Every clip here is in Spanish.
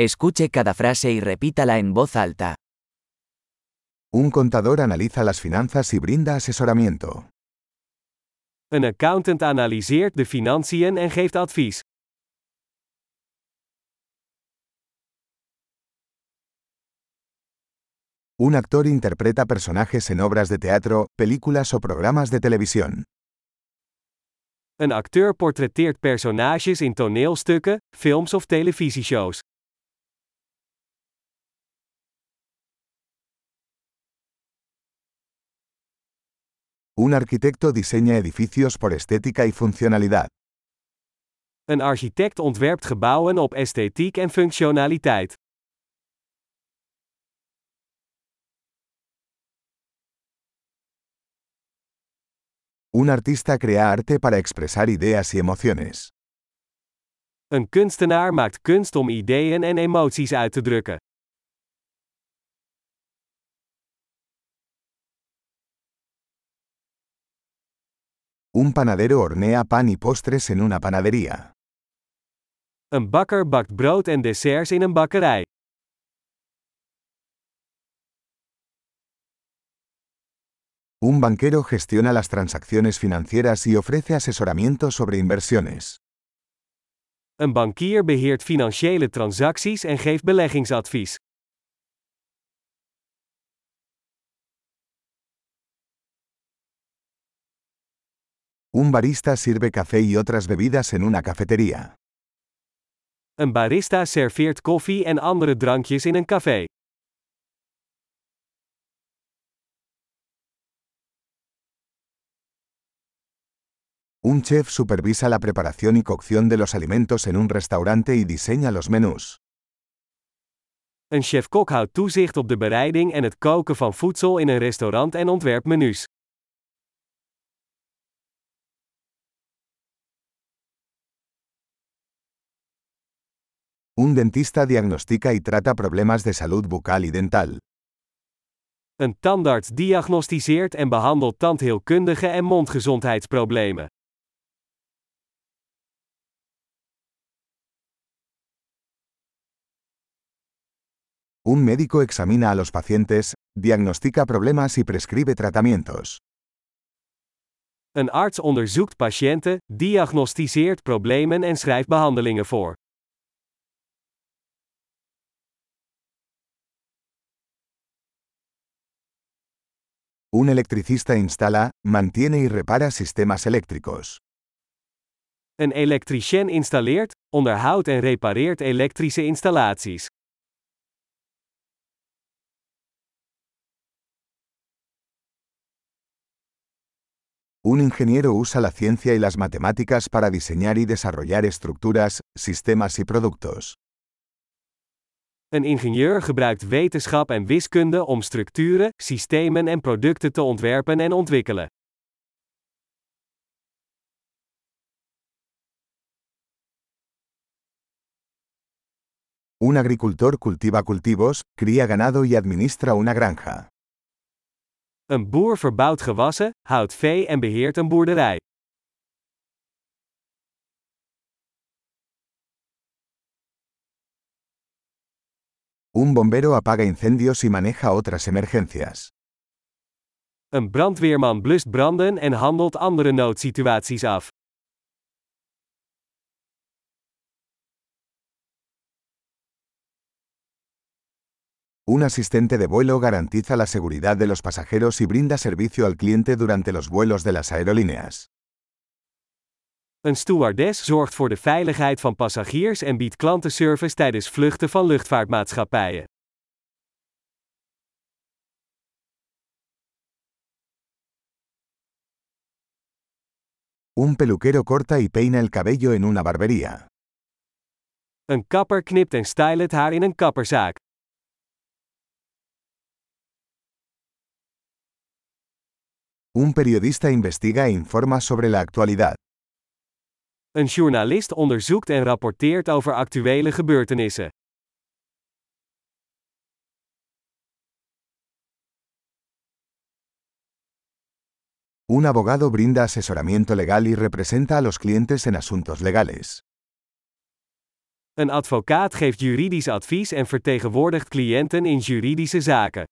Escuche cada frase y repítala en voz alta. Un contador analiza las finanzas y brinda asesoramiento. Een accountant analyseert de financiën en geeft advies. Un actor interpreta personajes en obras de teatro, películas o programas de televisión. Een acteur portretteert personages in toneelstukken, films of televisieshows. Un arquitecto diseña edificios por estética y funcionalidad. Een architect ontwerpt gebouwen op esthetiek en functionaliteit. Un artista crea arte para expresar ideas y emociones. Een kunstenaar maakt kunst om ideeën en emoties uit te drukken. Un panadero hornea pan y postres en una panadería. Een bakker bakt brood en desserts in een bakkerij. Un banquero gestiona las transacciones financieras y ofrece asesoramiento sobre inversiones. Een bankier beheert financiële transacties en geeft beleggingsadvies. Un barista sirve café y otras bebidas en una cafetería. Een barista serveert koffie en andere drankjes in een café. Un chef supervisa la preparación y cocción de los alimentos en un restaurante y diseña los menús. Een chef-kok houdt toezicht op de bereiding en het koken van voedsel in een restaurant en ontwerpt menus. Un dentista diagnostica y trata problemas de salud bucal y dental. Een tandarts diagnosticeert en behandelt tandheelkundige en mondgezondheidsproblemen. Un médico examina a los pacientes, diagnostica problemas y prescribe tratamientos. Een arts onderzoekt patiënten, diagnosticeert problemen en schrijft behandelingen voor. Un electricista instala, mantiene y repara sistemas eléctricos. Een elektricien installeert, onderhoudt en repareert elektrische installaties. Un ingeniero usa la ciencia y las matemáticas para diseñar y desarrollar estructuras, sistemas y productos. Een ingenieur gebruikt wetenschap en wiskunde om structuren, systemen en producten te ontwerpen en ontwikkelen. Un agricultor cultiva cultivos, cría ganado y administra una granja. Een boer verbouwt gewassen, houdt vee en beheert een boerderij. Un bombero apaga incendios y maneja otras emergencias. Een brandweerman blust branden en handelt andere noodsituaties af. Un asistente de vuelo garantiza la seguridad de los pasajeros y brinda servicio al cliente durante los vuelos de las aerolíneas. Een stewardess zorgt voor de veiligheid van passagiers en biedt klantenservice tijdens vluchten van luchtvaartmaatschappijen. Un peluquero corta y peina el cabello en una barbería. Een kapper knipt en stylt het haar in een kapperzaak. Un periodista investiga e informa sobre la actualidad. Een journalist onderzoekt en rapporteert over actuele gebeurtenissen. Un abogado brinda asesoramiento legal y representa a los clientes en asuntos legales. Een advocaat geeft juridisch advies en vertegenwoordigt cliënten in juridische zaken.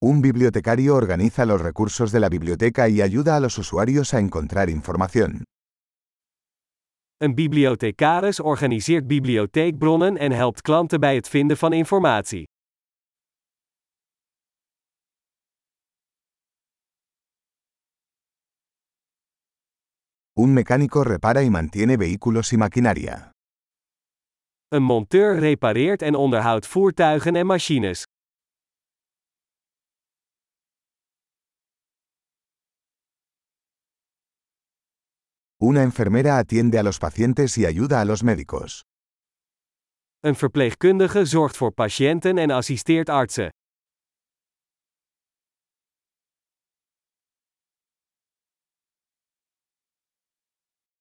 Un bibliotecario organiza los recursos de la biblioteca y ayuda a los usuarios a encontrar información. Een bibliothecaris organiseert bibliotheekbronnen en helpt klanten bij het vinden van informatie. Un mecánico repara y mantiene vehículos y maquinaria. Een monteur repareert en onderhoudt voertuigen en machines. Una enfermera atiende a los pacientes y ayuda a los médicos. Een verpleegkundige zorgt voor patiënten en assisteert artsen.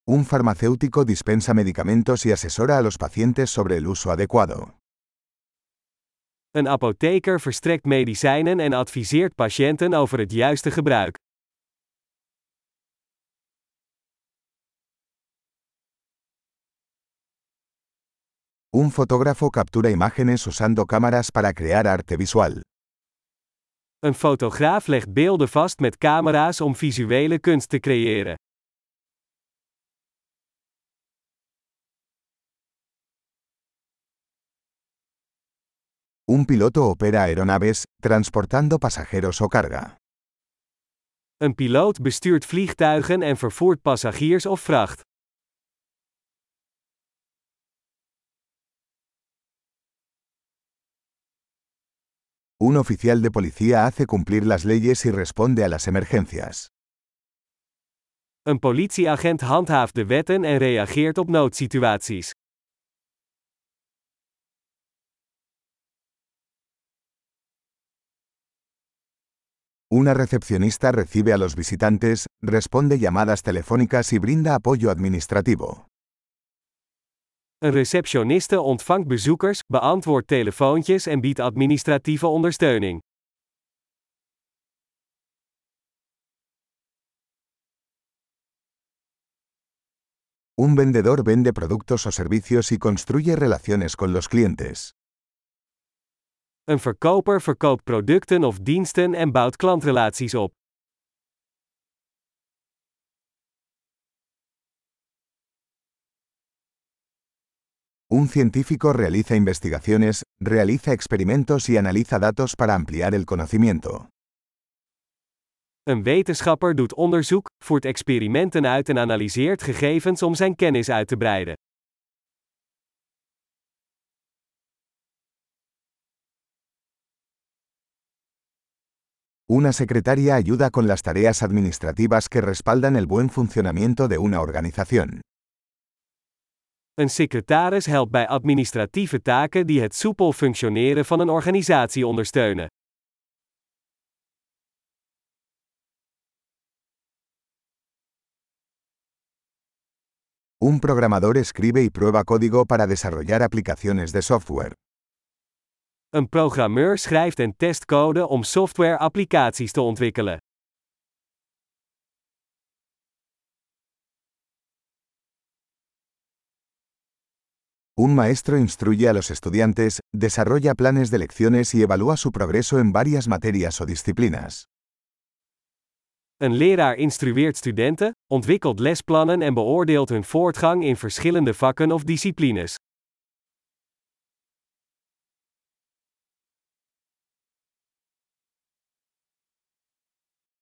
Un farmacéutico dispensa medicamentos y asesora a los pacientes sobre el uso adecuado. Een apotheker verstrekt medicijnen en adviseert patiënten over het juiste gebruik. Un fotógrafo captura imágenes usando cámaras para crear arte visual. Een fotograaf legt beelden vast met camera's om visuele kunst te creëren. Un piloto opera aeronaves, transportando pasajeros o carga. Een piloot bestuurt vliegtuigen en vervoert passagiers of vracht. Un oficial de policía hace cumplir las leyes y responde a las emergencias. Een politieagent handhaaft de wetten en reageert op noodsituaties. Una recepcionista recibe a los visitantes, responde llamadas telefónicas y brinda apoyo administrativo. Een receptioniste ontvangt bezoekers, beantwoordt telefoontjes en biedt administratieve ondersteuning. Un vendedor vende productos o servicios y construye relaciones con los clientes. Een verkoper verkoopt producten of diensten en bouwt klantrelaties op. Un científico realiza investigaciones, realiza experimentos y analiza datos para ampliar el conocimiento. Een wetenschapper doet onderzoek, voert experimenten uit en analyseert gegevens om zijn kennis uit te breiden. Una secretaria ayuda con las tareas administrativas que respaldan el buen funcionamiento de una organización. Een secretaris helpt bij administratieve taken die het soepel functioneren van een organisatie ondersteunen. Un programador escribe y prueba código para desarrollar aplicaciones de software. Een programmeur schrijft en test code om software-applicaties te ontwikkelen. Un maestro instruye a los estudiantes, desarrolla planes de lecciones y evalúa su progreso en varias materias o disciplinas. Een leraar instrueert studenten, ontwikkelt lesplannen en beoordeelt hun voortgang in verschillende vakken of disciplines.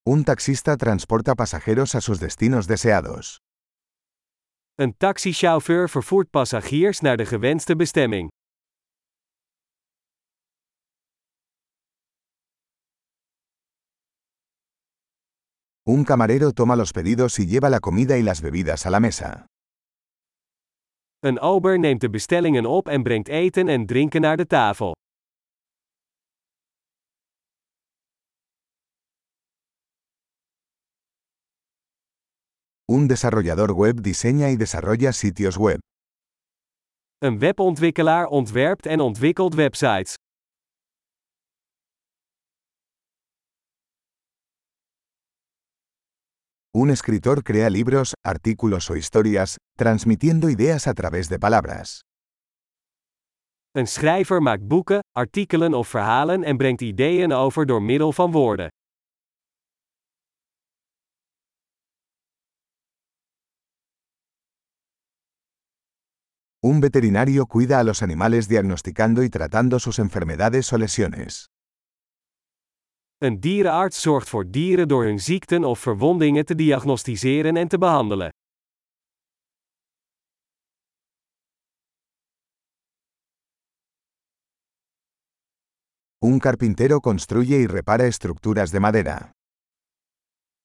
Un taxista transporta pasajeros a sus destinos deseados. Een taxichauffeur vervoert passagiers naar de gewenste bestemming. Un camarero toma los pedidos y lleva la comida y las bebidas a la mesa. Een ober neemt de bestellingen op en brengt eten en drinken naar de tafel. Un desarrollador web diseña y desarrolla sitios web. Een webontwikkelaar ontwerpt en ontwikkelt websites. Un escritor crea libros, artículos o historias, transmitiendo ideas a través de palabras. Een schrijver maakt boeken, artikelen of verhalen en brengt ideeën over door middel van woorden. Un veterinario cuida a los animales diagnosticando y tratando sus enfermedades o lesiones. Een dierenarts zorgt voor dieren door hun ziekten of verwondingen te diagnosticeren en te behandelen. Un carpintero construye y repara estructuras de madera.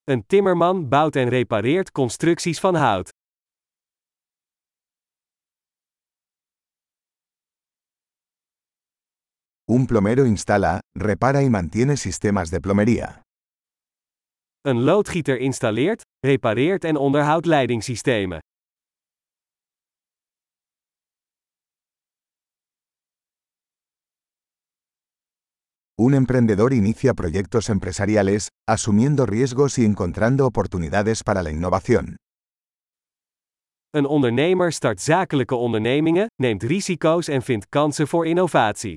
Een timmerman bouwt en repareert constructies van hout. Un plomero instala, repara y mantiene sistemas de plomería. Een loodgieter installeert, repareert en onderhoudt leidingssystemen. Un emprendedor inicia proyectos empresariales, asumiendo riesgos y encontrando oportunidades para la innovación. Een ondernemer start zakelijke ondernemingen, neemt risico's en vindt kansen voor innovatie.